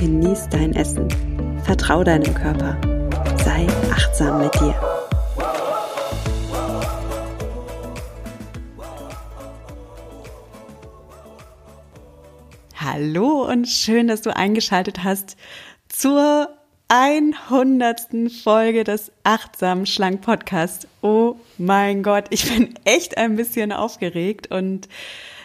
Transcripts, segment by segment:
genieß dein Essen, vertrau deinem Körper, sei achtsam mit dir. Hallo und schön, dass du eingeschaltet hast zur 100. Folge des Achtsam Schlank Podcast. Oh mein Gott, ich bin echt ein bisschen aufgeregt und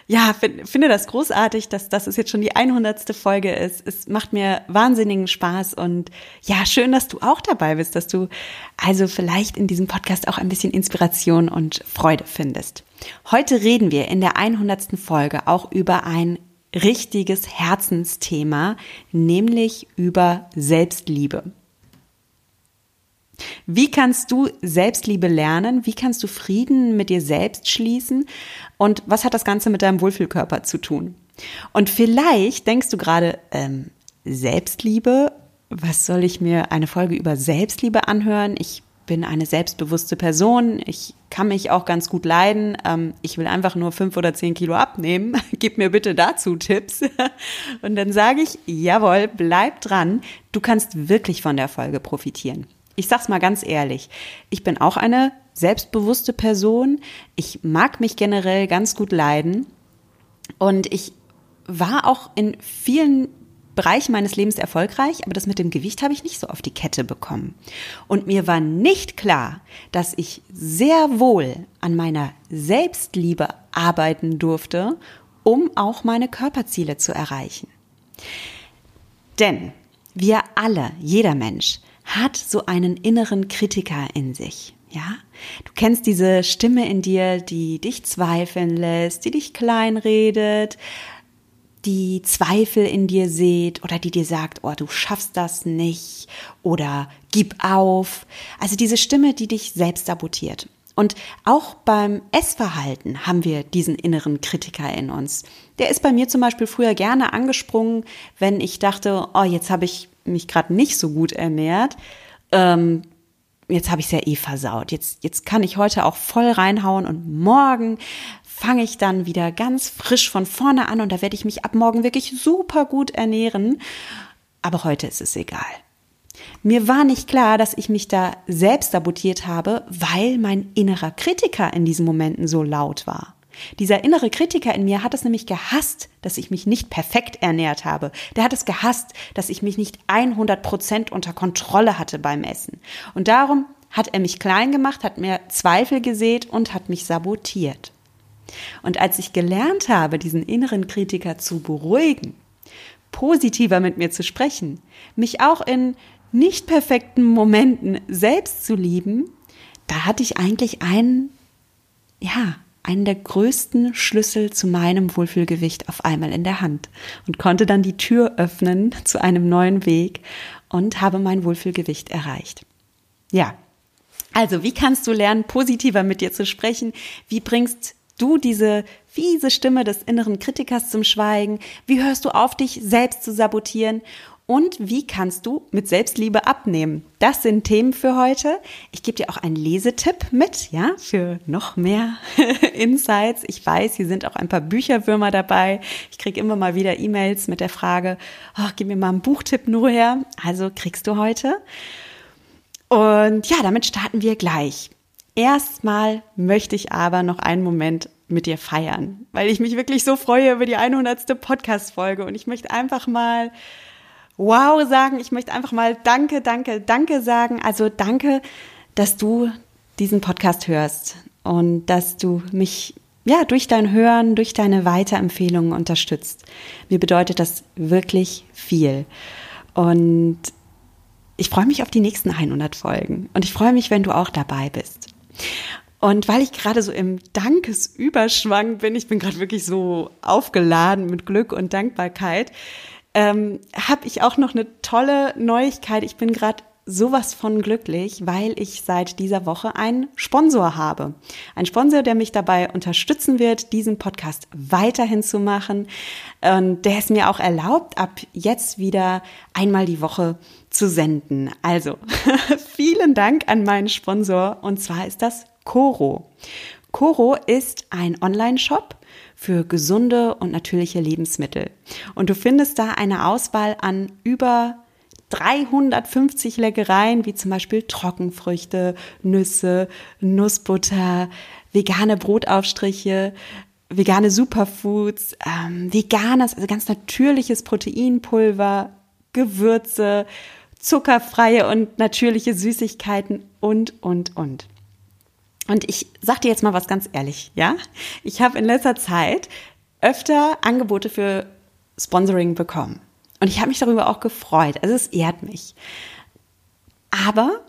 ja, find, finde das großartig, dass das jetzt schon die 100. Folge ist. Es macht mir wahnsinnigen Spaß und ja, schön, dass du auch dabei bist, dass du also vielleicht in diesem Podcast auch ein bisschen Inspiration und Freude findest. Heute reden wir in der 100. Folge auch über ein richtiges Herzensthema, nämlich über Selbstliebe. Wie kannst du Selbstliebe lernen? Wie kannst du Frieden mit dir selbst schließen? Und was hat das Ganze mit deinem Wohlfühlkörper zu tun? Und vielleicht denkst du gerade, ähm, Selbstliebe, was soll ich mir eine Folge über Selbstliebe anhören? Ich bin eine selbstbewusste Person. Ich kann mich auch ganz gut leiden. Ähm, ich will einfach nur fünf oder zehn Kilo abnehmen. Gib mir bitte dazu Tipps. Und dann sage ich, jawohl, bleib dran. Du kannst wirklich von der Folge profitieren. Ich sag's mal ganz ehrlich. Ich bin auch eine selbstbewusste Person. Ich mag mich generell ganz gut leiden. Und ich war auch in vielen Bereich meines Lebens erfolgreich, aber das mit dem Gewicht habe ich nicht so auf die Kette bekommen. Und mir war nicht klar, dass ich sehr wohl an meiner Selbstliebe arbeiten durfte, um auch meine Körperziele zu erreichen. Denn wir alle, jeder Mensch, hat so einen inneren Kritiker in sich. Ja, du kennst diese Stimme in dir, die dich zweifeln lässt, die dich kleinredet, die Zweifel in dir seht oder die dir sagt, oh, du schaffst das nicht oder gib auf. Also diese Stimme, die dich selbst sabotiert. Und auch beim Essverhalten haben wir diesen inneren Kritiker in uns. Der ist bei mir zum Beispiel früher gerne angesprungen, wenn ich dachte, oh, jetzt habe ich mich gerade nicht so gut ernährt. Ähm, jetzt habe ich es ja eh versaut. Jetzt, jetzt kann ich heute auch voll reinhauen und morgen fange ich dann wieder ganz frisch von vorne an und da werde ich mich ab morgen wirklich super gut ernähren. Aber heute ist es egal. Mir war nicht klar, dass ich mich da selbst sabotiert habe, weil mein innerer Kritiker in diesen Momenten so laut war. Dieser innere Kritiker in mir hat es nämlich gehasst, dass ich mich nicht perfekt ernährt habe. Der hat es gehasst, dass ich mich nicht 100 Prozent unter Kontrolle hatte beim Essen. Und darum hat er mich klein gemacht, hat mir Zweifel gesät und hat mich sabotiert. Und als ich gelernt habe, diesen inneren Kritiker zu beruhigen, positiver mit mir zu sprechen, mich auch in nicht perfekten Momenten selbst zu lieben, da hatte ich eigentlich einen, ja, einen der größten Schlüssel zu meinem Wohlfühlgewicht auf einmal in der Hand und konnte dann die Tür öffnen zu einem neuen Weg und habe mein Wohlfühlgewicht erreicht. Ja. Also, wie kannst du lernen, positiver mit dir zu sprechen? Wie bringst du diese fiese Stimme des inneren Kritikers zum Schweigen? Wie hörst du auf, dich selbst zu sabotieren? Und wie kannst du mit Selbstliebe abnehmen? Das sind Themen für heute. Ich gebe dir auch einen Lesetipp mit, ja, für noch mehr Insights. Ich weiß, hier sind auch ein paar Bücherwürmer dabei. Ich kriege immer mal wieder E-Mails mit der Frage, oh, gib mir mal einen Buchtipp nur her. Also kriegst du heute. Und ja, damit starten wir gleich. Erstmal möchte ich aber noch einen Moment mit dir feiern, weil ich mich wirklich so freue über die 100. Podcast-Folge und ich möchte einfach mal wow sagen, ich möchte einfach mal danke, danke, danke sagen. Also danke, dass du diesen Podcast hörst und dass du mich ja durch dein Hören, durch deine Weiterempfehlungen unterstützt. Mir bedeutet das wirklich viel. Und ich freue mich auf die nächsten 100 Folgen und ich freue mich, wenn du auch dabei bist. Und weil ich gerade so im Dankesüberschwang bin, ich bin gerade wirklich so aufgeladen mit Glück und Dankbarkeit, ähm, habe ich auch noch eine tolle Neuigkeit. Ich bin gerade sowas von glücklich, weil ich seit dieser Woche einen Sponsor habe. Ein Sponsor, der mich dabei unterstützen wird, diesen Podcast weiterhin zu machen. Und der es mir auch erlaubt, ab jetzt wieder einmal die Woche zu senden. Also, vielen Dank an meinen Sponsor und zwar ist das Coro. Coro ist ein Online-Shop für gesunde und natürliche Lebensmittel. Und du findest da eine Auswahl an über 350 Leckereien, wie zum Beispiel Trockenfrüchte, Nüsse, Nussbutter, vegane Brotaufstriche, vegane Superfoods, ähm, veganes, also ganz natürliches Proteinpulver, Gewürze, zuckerfreie und natürliche Süßigkeiten und, und, und. Und ich sag dir jetzt mal was ganz ehrlich, ja? Ich habe in letzter Zeit öfter Angebote für Sponsoring bekommen. Und ich habe mich darüber auch gefreut. Also es ehrt mich. Aber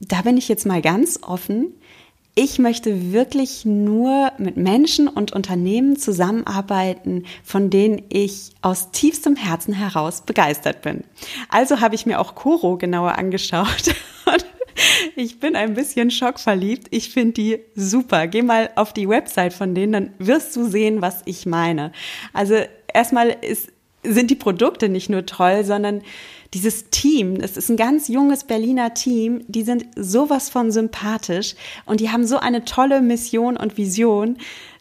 da bin ich jetzt mal ganz offen. Ich möchte wirklich nur mit Menschen und Unternehmen zusammenarbeiten, von denen ich aus tiefstem Herzen heraus begeistert bin. Also habe ich mir auch Coro genauer angeschaut ich bin ein bisschen schockverliebt. Ich finde die super. Geh mal auf die Website von denen, dann wirst du sehen, was ich meine. Also erstmal ist sind die Produkte nicht nur toll, sondern dieses Team, es ist ein ganz junges Berliner Team, die sind sowas von sympathisch und die haben so eine tolle Mission und Vision,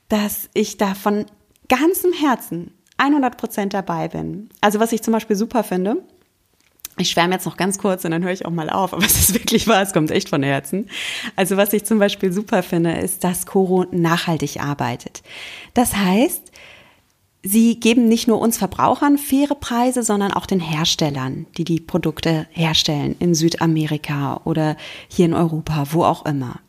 dass ich da von ganzem Herzen 100 Prozent dabei bin. Also was ich zum Beispiel super finde, ich schwärme jetzt noch ganz kurz und dann höre ich auch mal auf, aber es ist wirklich wahr, es kommt echt von Herzen. Also was ich zum Beispiel super finde, ist, dass Coro nachhaltig arbeitet. Das heißt, Sie geben nicht nur uns Verbrauchern faire Preise, sondern auch den Herstellern, die die Produkte herstellen in Südamerika oder hier in Europa, wo auch immer.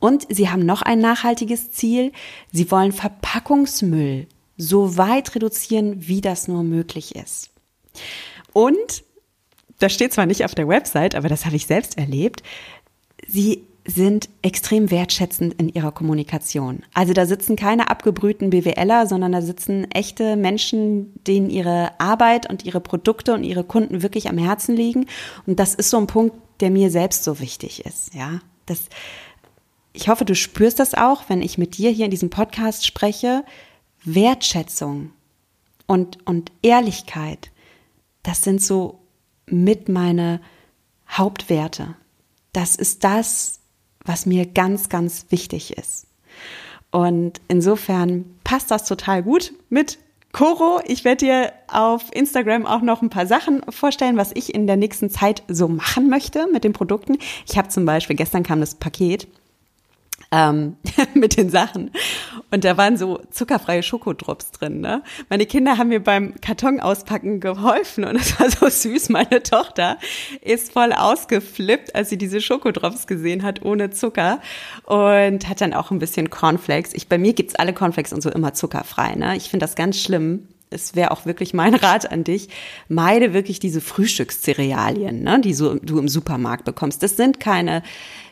Und sie haben noch ein nachhaltiges Ziel. Sie wollen Verpackungsmüll so weit reduzieren, wie das nur möglich ist. Und, das steht zwar nicht auf der Website, aber das habe ich selbst erlebt, sie sind extrem wertschätzend in ihrer Kommunikation. Also da sitzen keine abgebrühten BWLer, sondern da sitzen echte Menschen, denen ihre Arbeit und ihre Produkte und ihre Kunden wirklich am Herzen liegen. Und das ist so ein Punkt, der mir selbst so wichtig ist. Ja, das, ich hoffe, du spürst das auch, wenn ich mit dir hier in diesem Podcast spreche. Wertschätzung und, und Ehrlichkeit, das sind so mit meine Hauptwerte. Das ist das, was mir ganz, ganz wichtig ist. Und insofern passt das total gut mit Coro. Ich werde dir auf Instagram auch noch ein paar Sachen vorstellen, was ich in der nächsten Zeit so machen möchte mit den Produkten. Ich habe zum Beispiel, gestern kam das Paket ähm, mit den Sachen. Und da waren so zuckerfreie Schokodrops drin. Ne? Meine Kinder haben mir beim Karton auspacken geholfen und es war so süß. Meine Tochter ist voll ausgeflippt, als sie diese Schokodrops gesehen hat ohne Zucker und hat dann auch ein bisschen Cornflakes. Ich, bei mir gibt's alle Cornflakes und so immer zuckerfrei. Ne? Ich finde das ganz schlimm es wäre auch wirklich mein Rat an dich, meide wirklich diese Frühstückscerealien, ne, die so, du im Supermarkt bekommst. Das sind keine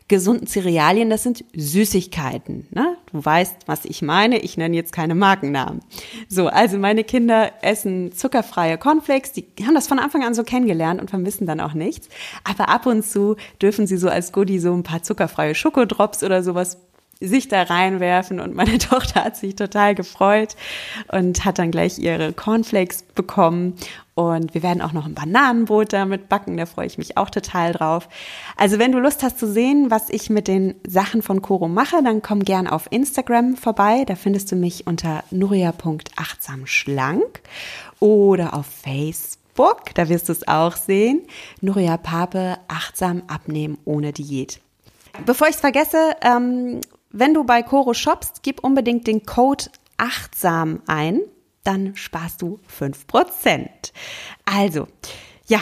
gesunden Cerealien, das sind Süßigkeiten. Ne? Du weißt, was ich meine. Ich nenne jetzt keine Markennamen. So, also meine Kinder essen zuckerfreie Cornflakes. Die haben das von Anfang an so kennengelernt und vermissen dann auch nichts. Aber ab und zu dürfen sie so als Goodie so ein paar zuckerfreie Schokodrops oder sowas sich da reinwerfen und meine Tochter hat sich total gefreut und hat dann gleich ihre Cornflakes bekommen und wir werden auch noch ein Bananenbrot damit backen, da freue ich mich auch total drauf. Also wenn du Lust hast zu sehen, was ich mit den Sachen von Coro mache, dann komm gern auf Instagram vorbei, da findest du mich unter nuria.achtsamschlank oder auf Facebook, da wirst du es auch sehen, Nuria Pape, achtsam abnehmen ohne Diät. Bevor ich es vergesse, ähm, wenn du bei Coro shoppst, gib unbedingt den Code achtsam ein, dann sparst du fünf Prozent. Also, ja,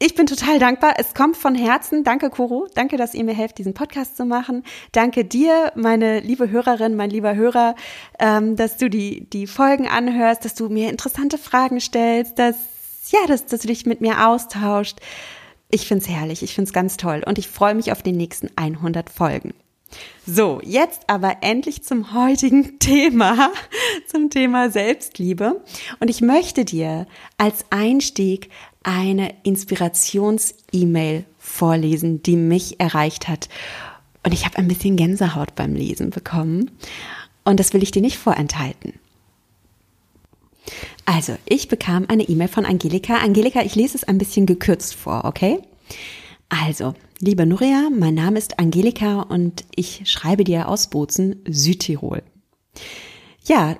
ich bin total dankbar. Es kommt von Herzen. Danke, Kuro. Danke, dass ihr mir helft, diesen Podcast zu machen. Danke dir, meine liebe Hörerin, mein lieber Hörer, ähm, dass du die, die Folgen anhörst, dass du mir interessante Fragen stellst, dass, ja, dass, dass du dich mit mir austauscht. Ich find's herrlich. Ich find's ganz toll. Und ich freue mich auf die nächsten 100 Folgen. So, jetzt aber endlich zum heutigen Thema, zum Thema Selbstliebe. Und ich möchte dir als Einstieg eine Inspirations-E-Mail vorlesen, die mich erreicht hat. Und ich habe ein bisschen Gänsehaut beim Lesen bekommen. Und das will ich dir nicht vorenthalten. Also, ich bekam eine E-Mail von Angelika. Angelika, ich lese es ein bisschen gekürzt vor, okay? Also, liebe Nuria, mein Name ist Angelika und ich schreibe dir aus Bozen, Südtirol. Ja,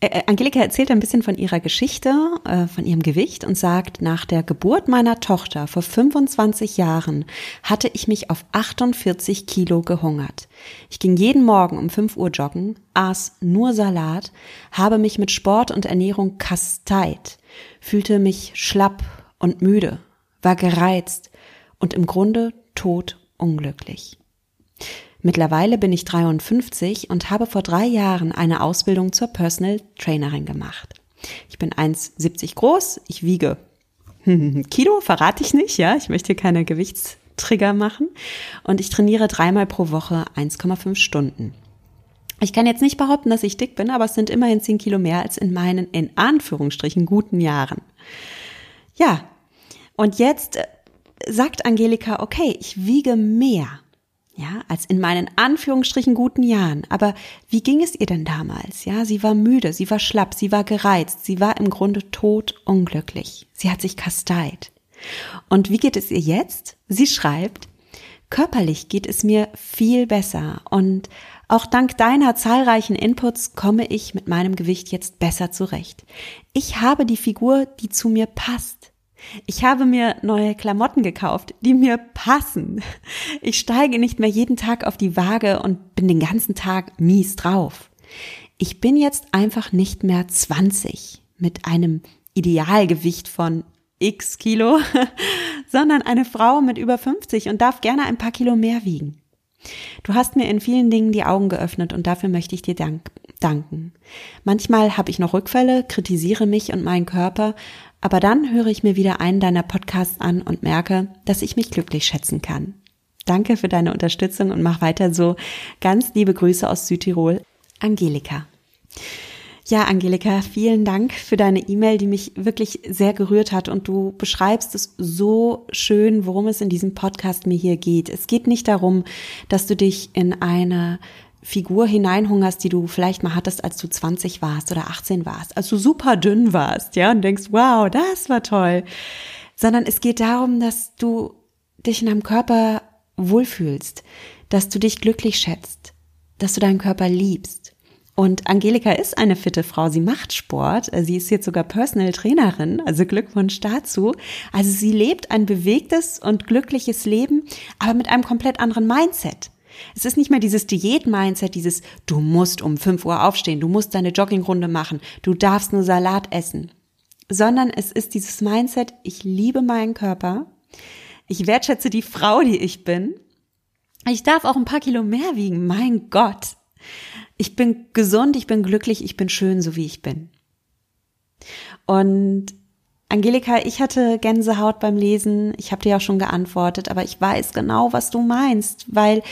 äh, äh, Angelika erzählt ein bisschen von ihrer Geschichte, äh, von ihrem Gewicht und sagt, nach der Geburt meiner Tochter vor 25 Jahren hatte ich mich auf 48 Kilo gehungert. Ich ging jeden Morgen um 5 Uhr joggen, aß nur Salat, habe mich mit Sport und Ernährung kasteit, fühlte mich schlapp und müde, war gereizt und im Grunde tot unglücklich. Mittlerweile bin ich 53 und habe vor drei Jahren eine Ausbildung zur Personal Trainerin gemacht. Ich bin 1,70 groß, ich wiege Kilo, verrate ich nicht, ja, ich möchte keine Gewichtstrigger machen und ich trainiere dreimal pro Woche 1,5 Stunden. Ich kann jetzt nicht behaupten, dass ich dick bin, aber es sind immerhin 10 Kilo mehr als in meinen, in Anführungsstrichen, guten Jahren. Ja, und jetzt äh, sagt Angelika, okay, ich wiege mehr ja, als in meinen Anführungsstrichen guten Jahren. Aber wie ging es ihr denn damals? Ja, sie war müde, sie war schlapp, sie war gereizt, sie war im Grunde tot unglücklich. Sie hat sich kasteit. Und wie geht es ihr jetzt? Sie schreibt, körperlich geht es mir viel besser und auch dank deiner zahlreichen Inputs komme ich mit meinem Gewicht jetzt besser zurecht. Ich habe die Figur, die zu mir passt. Ich habe mir neue Klamotten gekauft, die mir passen. Ich steige nicht mehr jeden Tag auf die Waage und bin den ganzen Tag mies drauf. Ich bin jetzt einfach nicht mehr 20 mit einem Idealgewicht von x Kilo, sondern eine Frau mit über 50 und darf gerne ein paar Kilo mehr wiegen. Du hast mir in vielen Dingen die Augen geöffnet und dafür möchte ich dir dank danken. Manchmal habe ich noch Rückfälle, kritisiere mich und meinen Körper, aber dann höre ich mir wieder einen deiner Podcasts an und merke, dass ich mich glücklich schätzen kann. Danke für deine Unterstützung und mach weiter so. Ganz liebe Grüße aus Südtirol. Angelika. Ja, Angelika, vielen Dank für deine E-Mail, die mich wirklich sehr gerührt hat und du beschreibst es so schön, worum es in diesem Podcast mir hier geht. Es geht nicht darum, dass du dich in eine Figur hineinhungerst, die du vielleicht mal hattest, als du 20 warst oder 18 warst, als du super dünn warst, ja, und denkst, wow, das war toll. Sondern es geht darum, dass du dich in deinem Körper wohlfühlst, dass du dich glücklich schätzt, dass du deinen Körper liebst. Und Angelika ist eine fitte Frau, sie macht Sport, sie ist jetzt sogar Personal Trainerin, also Glückwunsch dazu. Also sie lebt ein bewegtes und glückliches Leben, aber mit einem komplett anderen Mindset. Es ist nicht mehr dieses Diät-Mindset, dieses du musst um 5 Uhr aufstehen, du musst deine Joggingrunde machen, du darfst nur Salat essen, sondern es ist dieses Mindset, ich liebe meinen Körper, ich wertschätze die Frau, die ich bin, ich darf auch ein paar Kilo mehr wiegen, mein Gott. Ich bin gesund, ich bin glücklich, ich bin schön, so wie ich bin. Und Angelika, ich hatte Gänsehaut beim Lesen. Ich habe dir auch schon geantwortet, aber ich weiß genau, was du meinst, weil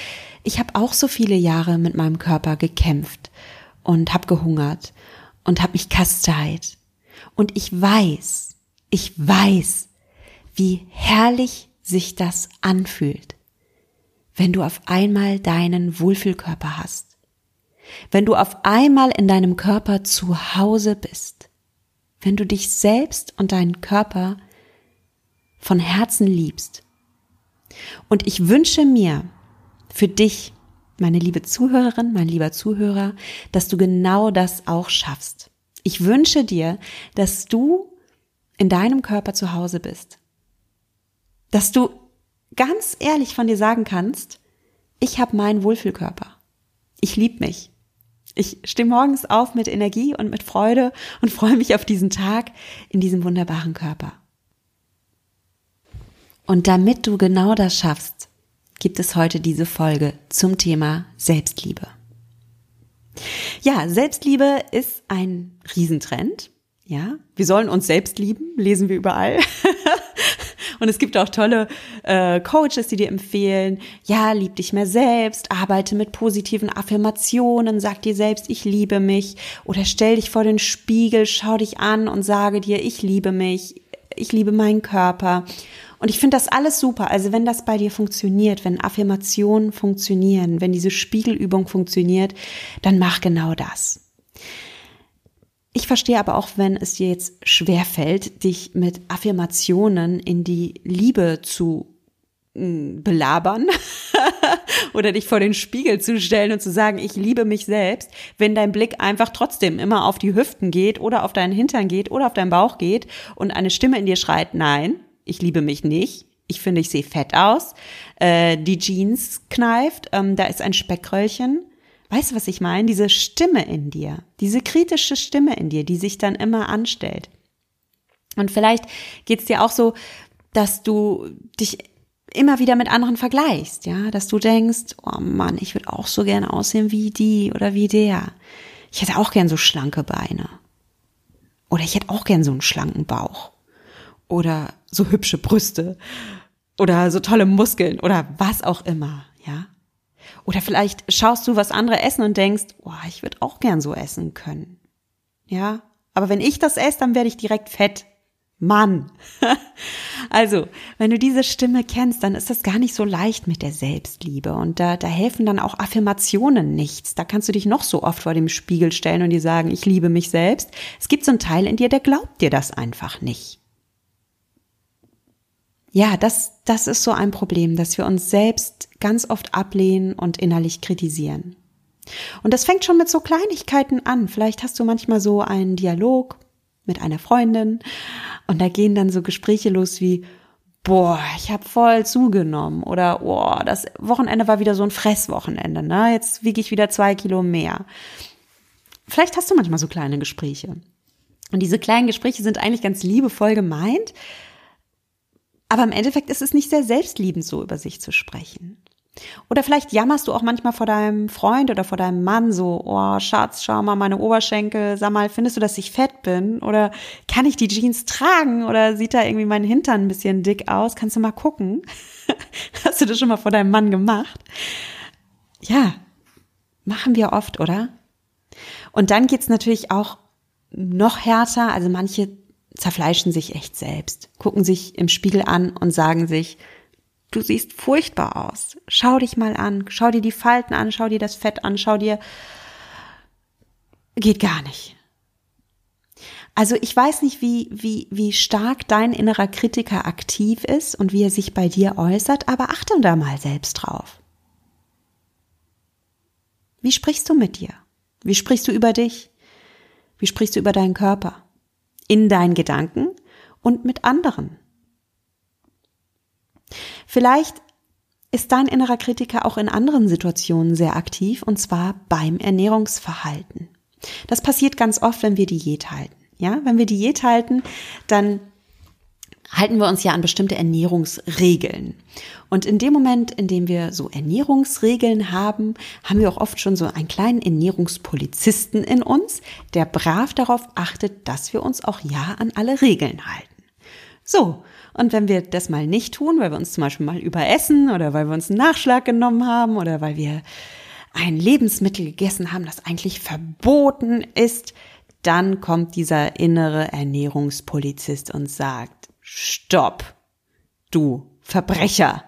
ich habe auch so viele Jahre mit meinem Körper gekämpft und habe gehungert und habe mich kasteit. Und ich weiß, ich weiß, wie herrlich sich das anfühlt, wenn du auf einmal deinen Wohlfühlkörper hast. Wenn du auf einmal in deinem Körper zu Hause bist wenn du dich selbst und deinen Körper von Herzen liebst. Und ich wünsche mir für dich, meine liebe Zuhörerin, mein lieber Zuhörer, dass du genau das auch schaffst. Ich wünsche dir, dass du in deinem Körper zu Hause bist. Dass du ganz ehrlich von dir sagen kannst, ich habe meinen Wohlfühlkörper. Ich liebe mich. Ich stehe morgens auf mit Energie und mit Freude und freue mich auf diesen Tag in diesem wunderbaren Körper. Und damit du genau das schaffst, gibt es heute diese Folge zum Thema Selbstliebe. Ja, Selbstliebe ist ein Riesentrend. Ja, wir sollen uns selbst lieben, lesen wir überall. Und es gibt auch tolle äh, Coaches, die dir empfehlen, ja, lieb dich mehr selbst, arbeite mit positiven Affirmationen, sag dir selbst, ich liebe mich. Oder stell dich vor den Spiegel, schau dich an und sage dir, ich liebe mich, ich liebe meinen Körper. Und ich finde das alles super. Also wenn das bei dir funktioniert, wenn Affirmationen funktionieren, wenn diese Spiegelübung funktioniert, dann mach genau das. Ich verstehe aber auch, wenn es dir jetzt schwer fällt, dich mit Affirmationen in die Liebe zu mm, belabern oder dich vor den Spiegel zu stellen und zu sagen, ich liebe mich selbst, wenn dein Blick einfach trotzdem immer auf die Hüften geht oder auf deinen Hintern geht oder auf deinen Bauch geht und eine Stimme in dir schreit, nein, ich liebe mich nicht, ich finde, ich sehe fett aus, äh, die Jeans kneift, ähm, da ist ein Speckröllchen, Weißt du, was ich meine? Diese Stimme in dir, diese kritische Stimme in dir, die sich dann immer anstellt. Und vielleicht geht's dir auch so, dass du dich immer wieder mit anderen vergleichst, ja, dass du denkst, oh Mann, ich würde auch so gern aussehen wie die oder wie der. Ich hätte auch gern so schlanke Beine. Oder ich hätte auch gern so einen schlanken Bauch. Oder so hübsche Brüste. Oder so tolle Muskeln oder was auch immer, ja. Oder vielleicht schaust du, was andere essen und denkst, oh, ich würde auch gern so essen können. Ja, aber wenn ich das esse, dann werde ich direkt fett. Mann. also, wenn du diese Stimme kennst, dann ist das gar nicht so leicht mit der Selbstliebe. Und da, da helfen dann auch Affirmationen nichts. Da kannst du dich noch so oft vor dem Spiegel stellen und dir sagen, ich liebe mich selbst. Es gibt so einen Teil in dir, der glaubt dir das einfach nicht ja, das, das ist so ein Problem, dass wir uns selbst ganz oft ablehnen und innerlich kritisieren. Und das fängt schon mit so Kleinigkeiten an. Vielleicht hast du manchmal so einen Dialog mit einer Freundin und da gehen dann so Gespräche los wie, boah, ich habe voll zugenommen oder boah, das Wochenende war wieder so ein Fresswochenende, ne? Jetzt wiege ich wieder zwei Kilo mehr. Vielleicht hast du manchmal so kleine Gespräche. Und diese kleinen Gespräche sind eigentlich ganz liebevoll gemeint, aber im Endeffekt ist es nicht sehr selbstliebend, so über sich zu sprechen. Oder vielleicht jammerst du auch manchmal vor deinem Freund oder vor deinem Mann so, oh Schatz, schau mal meine Oberschenkel, sag mal, findest du, dass ich fett bin? Oder kann ich die Jeans tragen? Oder sieht da irgendwie mein Hintern ein bisschen dick aus? Kannst du mal gucken? Hast du das schon mal vor deinem Mann gemacht? Ja, machen wir oft, oder? Und dann geht's natürlich auch noch härter. Also manche zerfleischen sich echt selbst, gucken sich im Spiegel an und sagen sich, du siehst furchtbar aus. Schau dich mal an, schau dir die Falten an, schau dir das Fett an, schau dir, geht gar nicht. Also ich weiß nicht, wie, wie, wie stark dein innerer Kritiker aktiv ist und wie er sich bei dir äußert, aber achte da mal selbst drauf. Wie sprichst du mit dir? Wie sprichst du über dich? Wie sprichst du über deinen Körper? In deinen Gedanken und mit anderen. Vielleicht ist dein innerer Kritiker auch in anderen Situationen sehr aktiv und zwar beim Ernährungsverhalten. Das passiert ganz oft, wenn wir Diät halten. Ja, wenn wir Diät halten, dann halten wir uns ja an bestimmte Ernährungsregeln. Und in dem Moment, in dem wir so Ernährungsregeln haben, haben wir auch oft schon so einen kleinen Ernährungspolizisten in uns, der brav darauf achtet, dass wir uns auch ja an alle Regeln halten. So, und wenn wir das mal nicht tun, weil wir uns zum Beispiel mal überessen oder weil wir uns einen Nachschlag genommen haben oder weil wir ein Lebensmittel gegessen haben, das eigentlich verboten ist, dann kommt dieser innere Ernährungspolizist und sagt, Stopp. Du Verbrecher.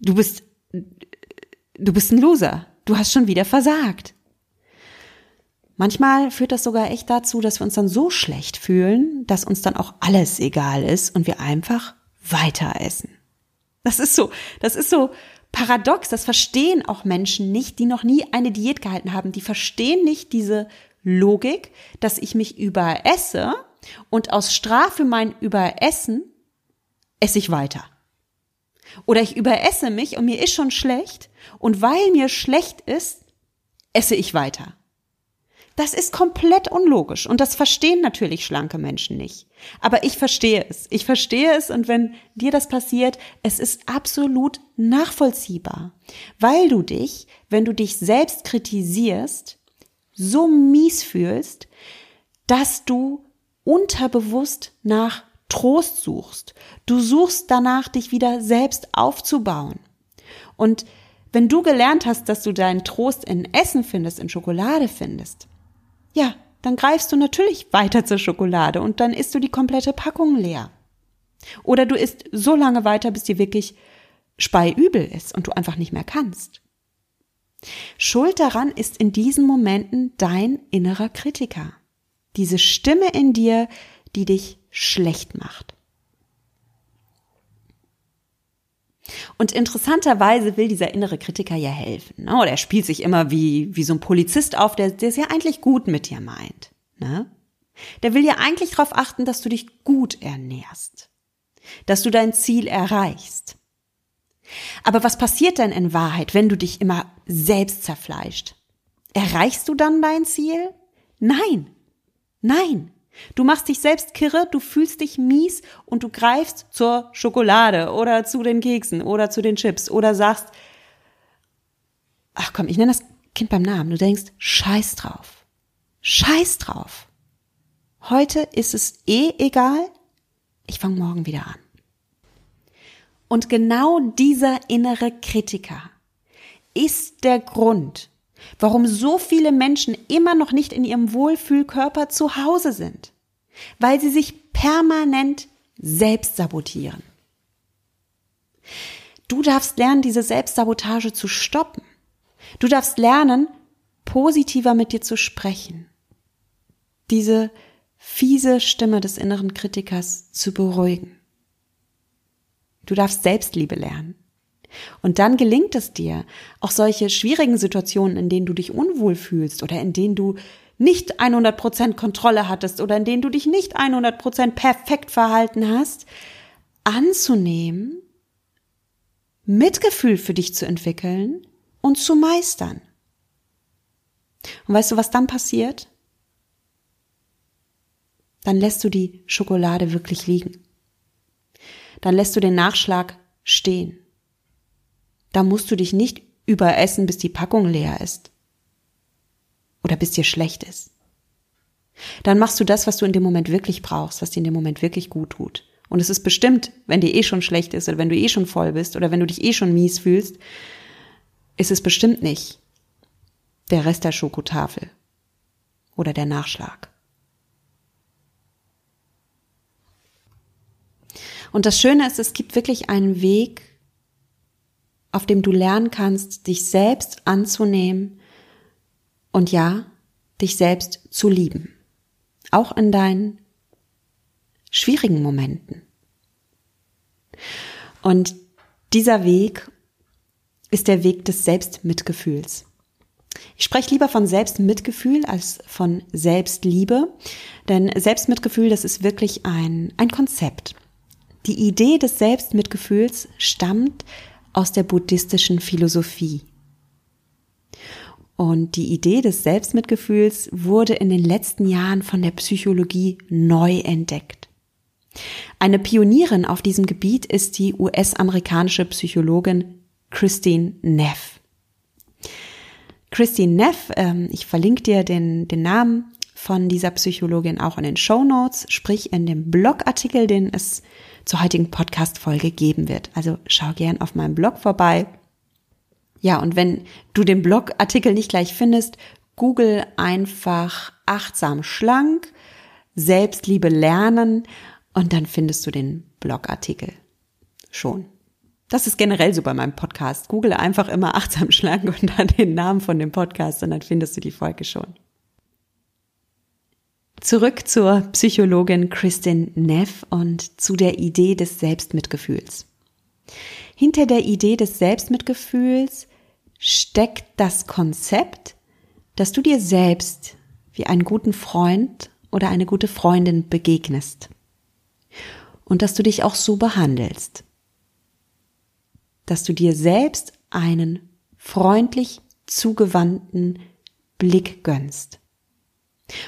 Du bist, du bist ein Loser. Du hast schon wieder versagt. Manchmal führt das sogar echt dazu, dass wir uns dann so schlecht fühlen, dass uns dann auch alles egal ist und wir einfach weiter essen. Das ist so, das ist so paradox. Das verstehen auch Menschen nicht, die noch nie eine Diät gehalten haben. Die verstehen nicht diese Logik, dass ich mich überesse und aus Strafe mein Überessen esse ich weiter. Oder ich überesse mich und mir ist schon schlecht und weil mir schlecht ist, esse ich weiter. Das ist komplett unlogisch und das verstehen natürlich schlanke Menschen nicht. Aber ich verstehe es. Ich verstehe es und wenn dir das passiert, es ist absolut nachvollziehbar, weil du dich, wenn du dich selbst kritisierst, so mies fühlst, dass du unterbewusst nach Trost suchst. Du suchst danach, dich wieder selbst aufzubauen. Und wenn du gelernt hast, dass du deinen Trost in Essen findest, in Schokolade findest, ja, dann greifst du natürlich weiter zur Schokolade und dann isst du die komplette Packung leer. Oder du isst so lange weiter, bis dir wirklich speiübel ist und du einfach nicht mehr kannst. Schuld daran ist in diesen Momenten dein innerer Kritiker. Diese Stimme in dir, die dich schlecht macht. Und interessanterweise will dieser innere Kritiker ja helfen. Ne? Oder er spielt sich immer wie, wie so ein Polizist auf, der, es ja eigentlich gut mit dir meint. Ne? Der will ja eigentlich darauf achten, dass du dich gut ernährst. Dass du dein Ziel erreichst. Aber was passiert denn in Wahrheit, wenn du dich immer selbst zerfleischt? Erreichst du dann dein Ziel? Nein. Nein. Du machst dich selbst kirre, du fühlst dich mies und du greifst zur Schokolade oder zu den Keksen oder zu den Chips oder sagst, ach komm, ich nenne das Kind beim Namen. Du denkst, scheiß drauf. Scheiß drauf. Heute ist es eh egal. Ich fange morgen wieder an. Und genau dieser innere Kritiker ist der Grund, warum so viele Menschen immer noch nicht in ihrem Wohlfühlkörper zu Hause sind, weil sie sich permanent selbst sabotieren. Du darfst lernen, diese Selbstsabotage zu stoppen. Du darfst lernen, positiver mit dir zu sprechen. Diese fiese Stimme des inneren Kritikers zu beruhigen. Du darfst Selbstliebe lernen. Und dann gelingt es dir, auch solche schwierigen Situationen, in denen du dich unwohl fühlst oder in denen du nicht 100% Kontrolle hattest oder in denen du dich nicht 100% perfekt verhalten hast, anzunehmen, Mitgefühl für dich zu entwickeln und zu meistern. Und weißt du, was dann passiert? Dann lässt du die Schokolade wirklich liegen dann lässt du den Nachschlag stehen. Da musst du dich nicht überessen, bis die Packung leer ist. Oder bis dir schlecht ist. Dann machst du das, was du in dem Moment wirklich brauchst, was dir in dem Moment wirklich gut tut. Und es ist bestimmt, wenn dir eh schon schlecht ist oder wenn du eh schon voll bist oder wenn du dich eh schon mies fühlst, ist es bestimmt nicht der Rest der Schokotafel oder der Nachschlag. Und das Schöne ist, es gibt wirklich einen Weg, auf dem du lernen kannst, dich selbst anzunehmen und ja, dich selbst zu lieben. Auch in deinen schwierigen Momenten. Und dieser Weg ist der Weg des Selbstmitgefühls. Ich spreche lieber von Selbstmitgefühl als von Selbstliebe, denn Selbstmitgefühl, das ist wirklich ein, ein Konzept. Die Idee des Selbstmitgefühls stammt aus der buddhistischen Philosophie. Und die Idee des Selbstmitgefühls wurde in den letzten Jahren von der Psychologie neu entdeckt. Eine Pionierin auf diesem Gebiet ist die US-amerikanische Psychologin Christine Neff. Christine Neff, ähm, ich verlinke dir den, den Namen von dieser Psychologin auch in den Show Notes, sprich in dem Blogartikel, den es zur heutigen Podcast-Folge geben wird. Also schau gern auf meinem Blog vorbei. Ja, und wenn du den Blogartikel nicht gleich findest, google einfach achtsam schlank, Selbstliebe lernen und dann findest du den Blogartikel schon. Das ist generell so bei meinem Podcast. Google einfach immer achtsam schlank und dann den Namen von dem Podcast und dann findest du die Folge schon. Zurück zur Psychologin Kristin Neff und zu der Idee des Selbstmitgefühls. Hinter der Idee des Selbstmitgefühls steckt das Konzept, dass du dir selbst wie einen guten Freund oder eine gute Freundin begegnest und dass du dich auch so behandelst, dass du dir selbst einen freundlich zugewandten Blick gönnst.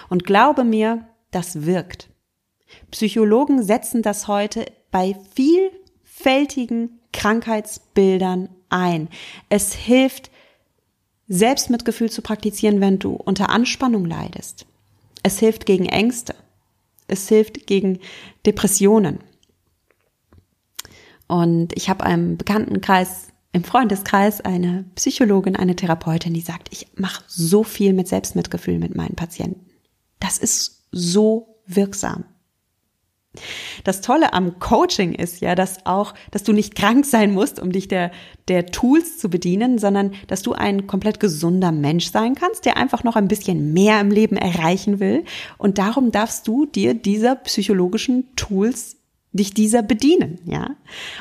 Und glaube mir, das wirkt. Psychologen setzen das heute bei vielfältigen Krankheitsbildern ein. Es hilft, Selbstmitgefühl zu praktizieren, wenn du unter Anspannung leidest. Es hilft gegen Ängste. es hilft gegen Depressionen. Und ich habe einem Bekanntenkreis, im Freundeskreis eine Psychologin, eine Therapeutin, die sagt, ich mache so viel mit Selbstmitgefühl mit meinen Patienten. Das ist so wirksam. Das Tolle am Coaching ist ja, dass auch, dass du nicht krank sein musst, um dich der, der Tools zu bedienen, sondern dass du ein komplett gesunder Mensch sein kannst, der einfach noch ein bisschen mehr im Leben erreichen will. Und darum darfst du dir dieser psychologischen Tools, dich dieser bedienen, ja.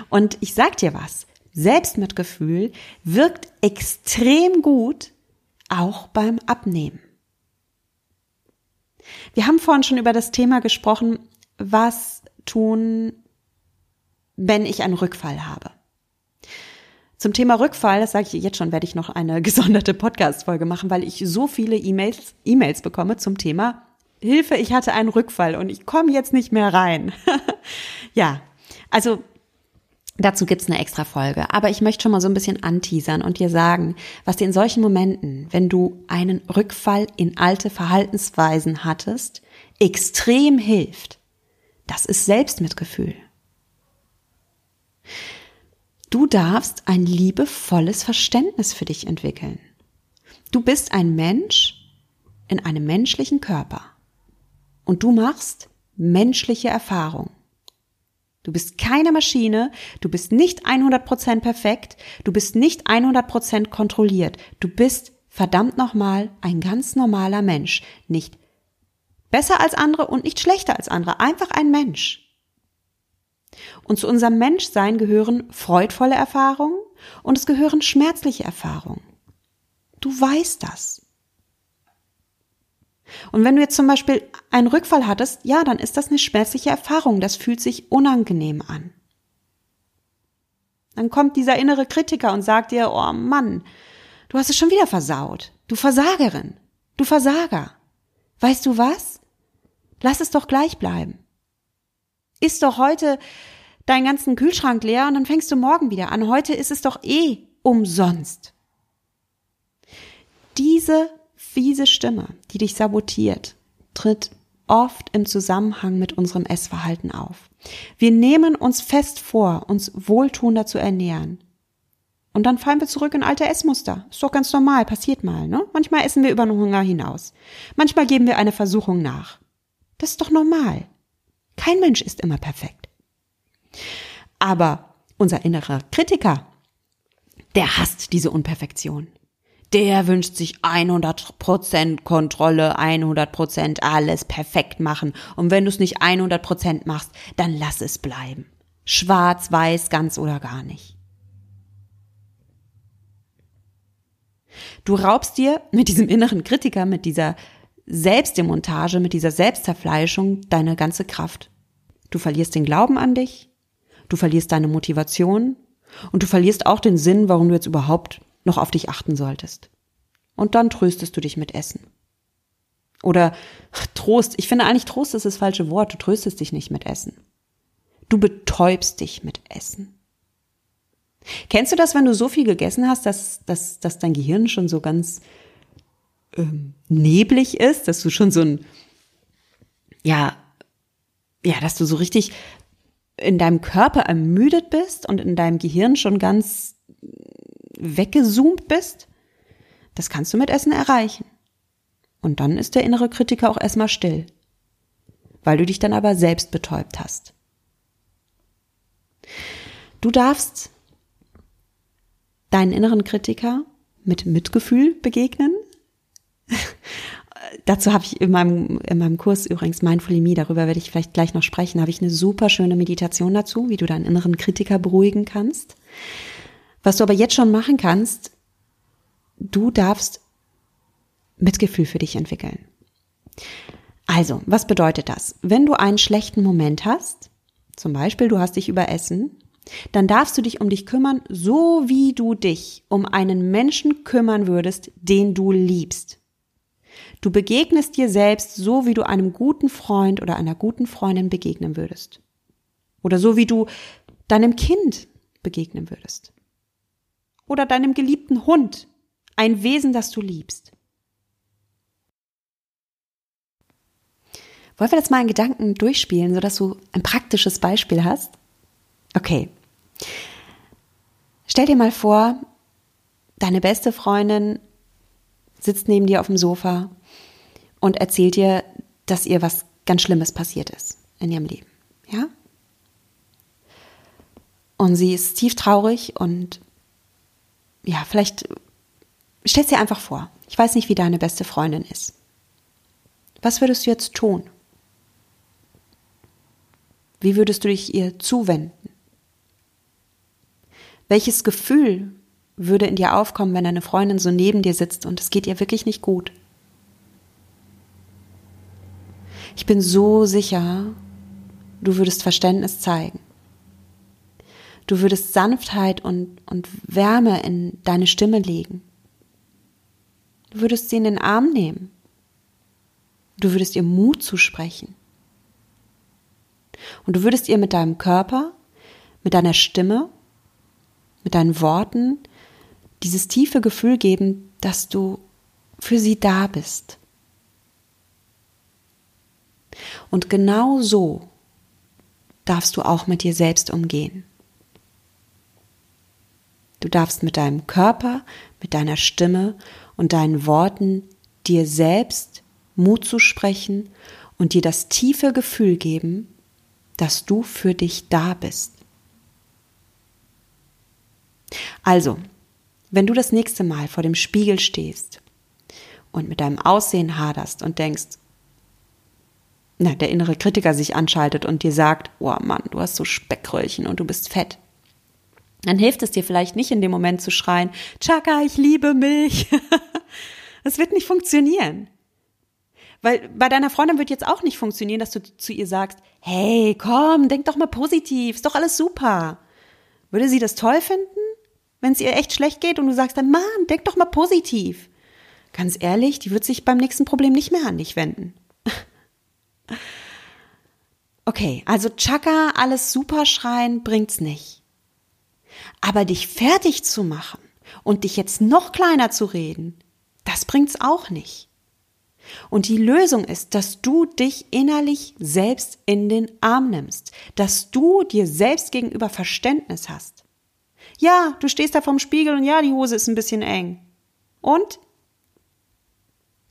Und ich sag dir was. Selbstmitgefühl wirkt extrem gut auch beim Abnehmen. Wir haben vorhin schon über das Thema gesprochen, was tun, wenn ich einen Rückfall habe. Zum Thema Rückfall, das sage ich jetzt schon, werde ich noch eine gesonderte Podcast-Folge machen, weil ich so viele E-Mails, E-Mails bekomme zum Thema Hilfe, ich hatte einen Rückfall und ich komme jetzt nicht mehr rein. ja, also Dazu gibt's eine extra Folge. Aber ich möchte schon mal so ein bisschen anteasern und dir sagen, was dir in solchen Momenten, wenn du einen Rückfall in alte Verhaltensweisen hattest, extrem hilft. Das ist Selbstmitgefühl. Du darfst ein liebevolles Verständnis für dich entwickeln. Du bist ein Mensch in einem menschlichen Körper. Und du machst menschliche Erfahrungen. Du bist keine Maschine, du bist nicht 100% perfekt, du bist nicht 100% kontrolliert. Du bist verdammt nochmal ein ganz normaler Mensch. Nicht besser als andere und nicht schlechter als andere. Einfach ein Mensch. Und zu unserem Menschsein gehören freudvolle Erfahrungen und es gehören schmerzliche Erfahrungen. Du weißt das. Und wenn du jetzt zum Beispiel einen Rückfall hattest, ja, dann ist das eine schmerzliche Erfahrung. Das fühlt sich unangenehm an. Dann kommt dieser innere Kritiker und sagt dir, oh Mann, du hast es schon wieder versaut. Du Versagerin. Du Versager. Weißt du was? Lass es doch gleich bleiben. Ist doch heute deinen ganzen Kühlschrank leer und dann fängst du morgen wieder an. Heute ist es doch eh umsonst. Diese fiese Stimme, die dich sabotiert, tritt oft im Zusammenhang mit unserem Essverhalten auf. Wir nehmen uns fest vor, uns wohltuender zu ernähren. Und dann fallen wir zurück in alte Essmuster. Ist doch ganz normal, passiert mal, ne? Manchmal essen wir über den Hunger hinaus. Manchmal geben wir eine Versuchung nach. Das ist doch normal. Kein Mensch ist immer perfekt. Aber unser innerer Kritiker, der hasst diese Unperfektion der wünscht sich 100% Kontrolle, 100% alles perfekt machen. Und wenn du es nicht 100% machst, dann lass es bleiben. Schwarz, weiß, ganz oder gar nicht. Du raubst dir mit diesem inneren Kritiker, mit dieser Selbstdemontage, mit dieser Selbstzerfleischung deine ganze Kraft. Du verlierst den Glauben an dich, du verlierst deine Motivation und du verlierst auch den Sinn, warum du jetzt überhaupt noch auf dich achten solltest. Und dann tröstest du dich mit Essen. Oder Trost, ich finde eigentlich Trost ist das falsche Wort, du tröstest dich nicht mit Essen. Du betäubst dich mit Essen. Kennst du das, wenn du so viel gegessen hast, dass, dass, dass dein Gehirn schon so ganz ähm, neblig ist, dass du schon so ein, ja, ja, dass du so richtig in deinem Körper ermüdet bist und in deinem Gehirn schon ganz weggezoomt bist, das kannst du mit Essen erreichen. Und dann ist der innere Kritiker auch erstmal still, weil du dich dann aber selbst betäubt hast. Du darfst deinen inneren Kritiker mit Mitgefühl begegnen. Dazu habe ich in meinem, in meinem Kurs übrigens Mindfully darüber werde ich vielleicht gleich noch sprechen, habe ich eine super schöne Meditation dazu, wie du deinen inneren Kritiker beruhigen kannst. Was du aber jetzt schon machen kannst, du darfst Mitgefühl für dich entwickeln. Also, was bedeutet das? Wenn du einen schlechten Moment hast, zum Beispiel du hast dich überessen, dann darfst du dich um dich kümmern, so wie du dich um einen Menschen kümmern würdest, den du liebst. Du begegnest dir selbst so, wie du einem guten Freund oder einer guten Freundin begegnen würdest. Oder so, wie du deinem Kind begegnen würdest oder deinem geliebten Hund, ein Wesen, das du liebst. Wollen wir das mal in Gedanken durchspielen, sodass du ein praktisches Beispiel hast? Okay. Stell dir mal vor, deine beste Freundin sitzt neben dir auf dem Sofa und erzählt dir, dass ihr was ganz Schlimmes passiert ist in ihrem Leben. Ja? Und sie ist tief traurig und ja, vielleicht stellst dir einfach vor. Ich weiß nicht, wie deine beste Freundin ist. Was würdest du jetzt tun? Wie würdest du dich ihr zuwenden? Welches Gefühl würde in dir aufkommen, wenn deine Freundin so neben dir sitzt und es geht ihr wirklich nicht gut? Ich bin so sicher, du würdest Verständnis zeigen. Du würdest Sanftheit und, und Wärme in deine Stimme legen. Du würdest sie in den Arm nehmen. Du würdest ihr Mut zusprechen. Und du würdest ihr mit deinem Körper, mit deiner Stimme, mit deinen Worten dieses tiefe Gefühl geben, dass du für sie da bist. Und genau so darfst du auch mit dir selbst umgehen. Du darfst mit deinem Körper, mit deiner Stimme und deinen Worten dir selbst Mut zu sprechen und dir das tiefe Gefühl geben, dass du für dich da bist. Also, wenn du das nächste Mal vor dem Spiegel stehst und mit deinem Aussehen haderst und denkst, na, der innere Kritiker sich anschaltet und dir sagt, oh Mann, du hast so Speckröllchen und du bist fett, dann hilft es dir vielleicht nicht in dem Moment zu schreien, Chaka, ich liebe mich. Das wird nicht funktionieren. Weil bei deiner Freundin wird jetzt auch nicht funktionieren, dass du zu ihr sagst, hey, komm, denk doch mal positiv, ist doch alles super. Würde sie das toll finden, wenn es ihr echt schlecht geht und du sagst dann, Mann, denk doch mal positiv. Ganz ehrlich, die wird sich beim nächsten Problem nicht mehr an dich wenden. Okay, also Chaka, alles super schreien bringt's nicht. Aber dich fertig zu machen und dich jetzt noch kleiner zu reden, das bringt's auch nicht. Und die Lösung ist, dass du dich innerlich selbst in den Arm nimmst, dass du dir selbst gegenüber Verständnis hast. Ja, du stehst da vorm Spiegel und ja, die Hose ist ein bisschen eng. Und?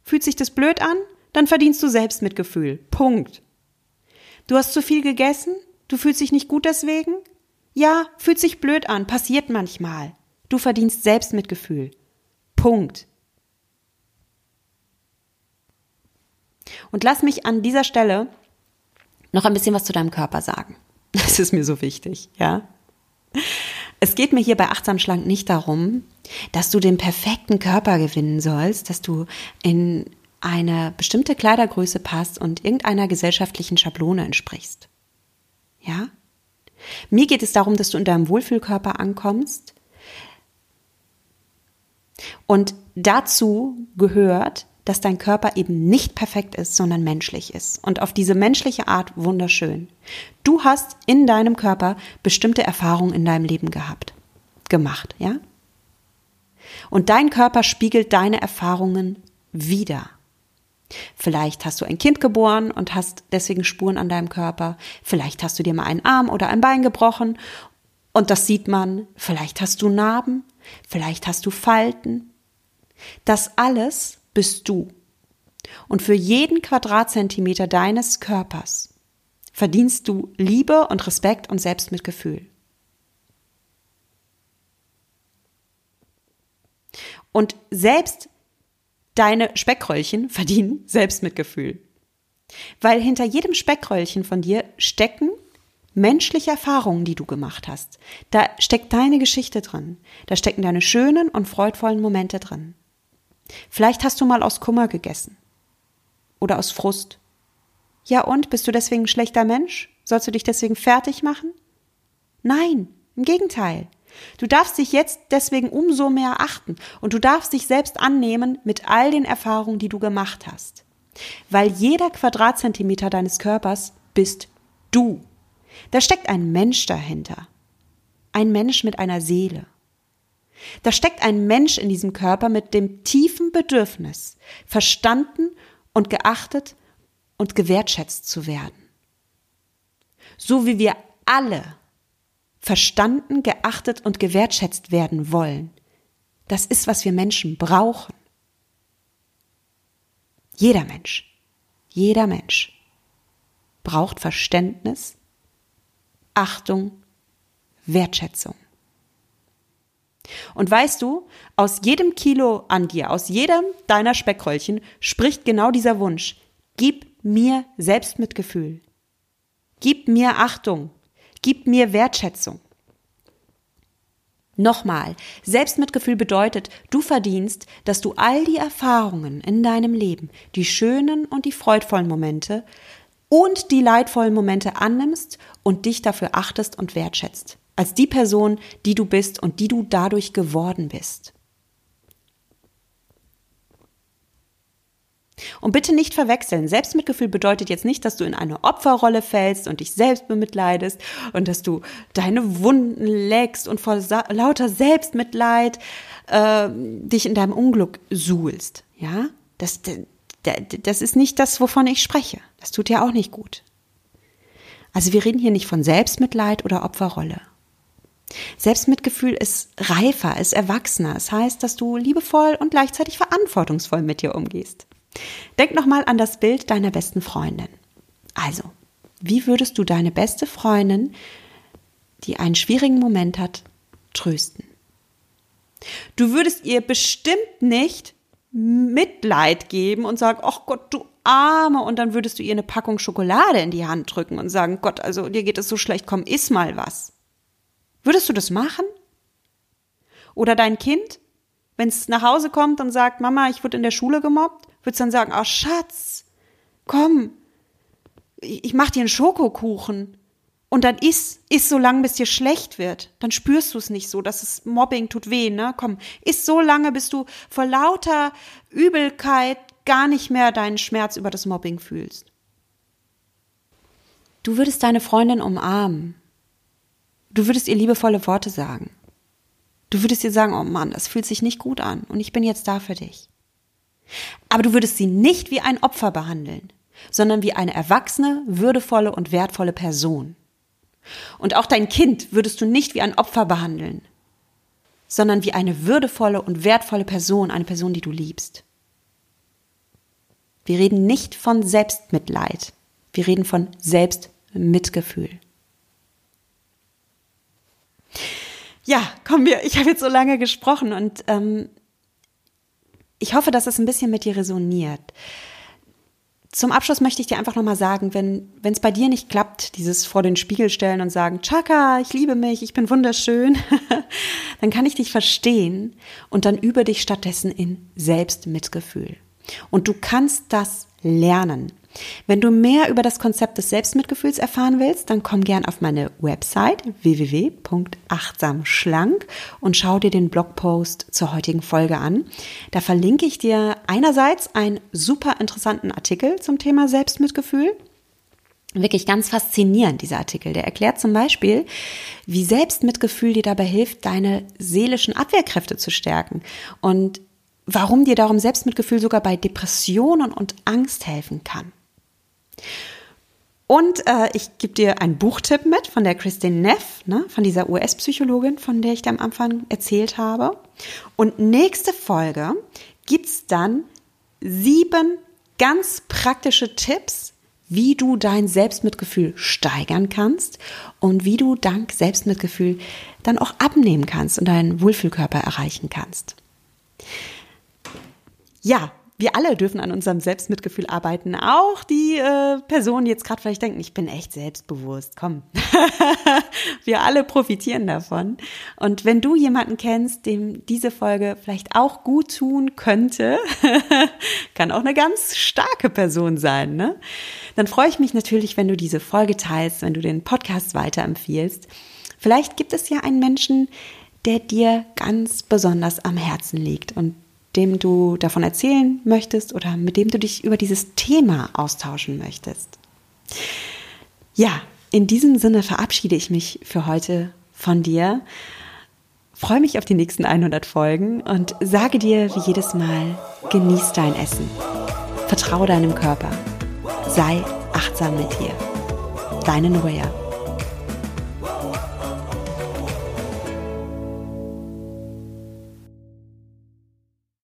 Fühlt sich das blöd an? Dann verdienst du Selbstmitgefühl. Punkt. Du hast zu viel gegessen? Du fühlst dich nicht gut deswegen? Ja, fühlt sich blöd an, passiert manchmal. Du verdienst Selbstmitgefühl. Punkt. Und lass mich an dieser Stelle noch ein bisschen was zu deinem Körper sagen. Das ist mir so wichtig, ja. Es geht mir hier bei Achtsam Schlank nicht darum, dass du den perfekten Körper gewinnen sollst, dass du in eine bestimmte Kleidergröße passt und irgendeiner gesellschaftlichen Schablone entsprichst. Ja? Mir geht es darum, dass du in deinem Wohlfühlkörper ankommst. Und dazu gehört, dass dein Körper eben nicht perfekt ist, sondern menschlich ist. Und auf diese menschliche Art wunderschön. Du hast in deinem Körper bestimmte Erfahrungen in deinem Leben gehabt, gemacht, ja? Und dein Körper spiegelt deine Erfahrungen wieder. Vielleicht hast du ein Kind geboren und hast deswegen Spuren an deinem Körper. Vielleicht hast du dir mal einen Arm oder ein Bein gebrochen und das sieht man. Vielleicht hast du Narben. Vielleicht hast du Falten. Das alles bist du. Und für jeden Quadratzentimeter deines Körpers verdienst du Liebe und Respekt und Selbstmitgefühl. Und selbst deine Speckröllchen verdienen Selbstmitgefühl. Weil hinter jedem Speckröllchen von dir stecken menschliche Erfahrungen, die du gemacht hast. Da steckt deine Geschichte drin. Da stecken deine schönen und freudvollen Momente drin. Vielleicht hast du mal aus Kummer gegessen. Oder aus Frust. Ja und, bist du deswegen ein schlechter Mensch? Sollst du dich deswegen fertig machen? Nein, im Gegenteil. Du darfst dich jetzt deswegen umso mehr achten und du darfst dich selbst annehmen mit all den Erfahrungen, die du gemacht hast. Weil jeder Quadratzentimeter deines Körpers bist du. Da steckt ein Mensch dahinter. Ein Mensch mit einer Seele. Da steckt ein Mensch in diesem Körper mit dem tiefen Bedürfnis, verstanden und geachtet und gewertschätzt zu werden. So wie wir alle verstanden, geachtet und gewertschätzt werden wollen. Das ist, was wir Menschen brauchen. Jeder Mensch, jeder Mensch braucht Verständnis, Achtung, Wertschätzung. Und weißt du, aus jedem Kilo an dir, aus jedem deiner Speckröllchen spricht genau dieser Wunsch. Gib mir Selbstmitgefühl. Gib mir Achtung. Gib mir Wertschätzung. Nochmal, Selbstmitgefühl bedeutet, du verdienst, dass du all die Erfahrungen in deinem Leben, die schönen und die freudvollen Momente und die leidvollen Momente annimmst und dich dafür achtest und wertschätzt. Als die Person, die du bist und die du dadurch geworden bist. Und bitte nicht verwechseln. Selbstmitgefühl bedeutet jetzt nicht, dass du in eine Opferrolle fällst und dich selbst bemitleidest und dass du deine Wunden leckst und vor lauter Selbstmitleid äh, dich in deinem Unglück suhlst. Ja, das, das ist nicht das, wovon ich spreche. Das tut ja auch nicht gut. Also wir reden hier nicht von Selbstmitleid oder Opferrolle. Selbstmitgefühl ist reifer, ist erwachsener. Es heißt, dass du liebevoll und gleichzeitig verantwortungsvoll mit dir umgehst. Denk nochmal an das Bild deiner besten Freundin. Also, wie würdest du deine beste Freundin, die einen schwierigen Moment hat, trösten? Du würdest ihr bestimmt nicht Mitleid geben und sagen, ach Gott, du Arme, und dann würdest du ihr eine Packung Schokolade in die Hand drücken und sagen, Gott, also dir geht es so schlecht, komm, iss mal was. Würdest du das machen? Oder dein Kind, wenn es nach Hause kommt und sagt, Mama, ich wurde in der Schule gemobbt, würdest dann sagen, oh Schatz, komm, ich mach dir einen Schokokuchen. Und dann iss, iss so lange, bis dir schlecht wird. Dann spürst du es nicht so, dass es Mobbing tut weh, ne? Komm, iss so lange, bis du vor lauter Übelkeit gar nicht mehr deinen Schmerz über das Mobbing fühlst. Du würdest deine Freundin umarmen Du würdest ihr liebevolle Worte sagen. Du würdest ihr sagen, oh Mann, das fühlt sich nicht gut an und ich bin jetzt da für dich. Aber du würdest sie nicht wie ein Opfer behandeln, sondern wie eine erwachsene, würdevolle und wertvolle Person. Und auch dein Kind würdest du nicht wie ein Opfer behandeln, sondern wie eine würdevolle und wertvolle Person, eine Person, die du liebst. Wir reden nicht von Selbstmitleid, wir reden von Selbstmitgefühl. Ja, kommen wir. Ich habe jetzt so lange gesprochen und ähm, ich hoffe, dass es ein bisschen mit dir resoniert. Zum Abschluss möchte ich dir einfach nochmal sagen, wenn es bei dir nicht klappt, dieses vor den Spiegel stellen und sagen, Chaka, ich liebe mich, ich bin wunderschön, dann kann ich dich verstehen und dann übe dich stattdessen in Selbstmitgefühl. Und du kannst das lernen. Wenn du mehr über das Konzept des Selbstmitgefühls erfahren willst, dann komm gern auf meine Website www.achtsamschlank und schau dir den Blogpost zur heutigen Folge an. Da verlinke ich dir einerseits einen super interessanten Artikel zum Thema Selbstmitgefühl. Wirklich ganz faszinierend, dieser Artikel. Der erklärt zum Beispiel, wie Selbstmitgefühl dir dabei hilft, deine seelischen Abwehrkräfte zu stärken und warum dir darum Selbstmitgefühl sogar bei Depressionen und Angst helfen kann. Und äh, ich gebe dir einen Buchtipp mit von der Christine Neff, ne, von dieser US-Psychologin, von der ich dir am Anfang erzählt habe. Und nächste Folge gibt's dann sieben ganz praktische Tipps, wie du dein Selbstmitgefühl steigern kannst und wie du dank Selbstmitgefühl dann auch abnehmen kannst und deinen Wohlfühlkörper erreichen kannst. Ja, wir alle dürfen an unserem Selbstmitgefühl arbeiten. Auch die äh, Personen jetzt gerade vielleicht denken, ich bin echt selbstbewusst. Komm, wir alle profitieren davon. Und wenn du jemanden kennst, dem diese Folge vielleicht auch gut tun könnte, kann auch eine ganz starke Person sein, ne? Dann freue ich mich natürlich, wenn du diese Folge teilst, wenn du den Podcast weiterempfiehlst. Vielleicht gibt es ja einen Menschen, der dir ganz besonders am Herzen liegt und dem du davon erzählen möchtest oder mit dem du dich über dieses Thema austauschen möchtest. Ja, in diesem Sinne verabschiede ich mich für heute von dir. Freue mich auf die nächsten 100 Folgen und sage dir wie jedes Mal, genieß dein Essen. Vertraue deinem Körper. sei achtsam mit dir. Deine Noea.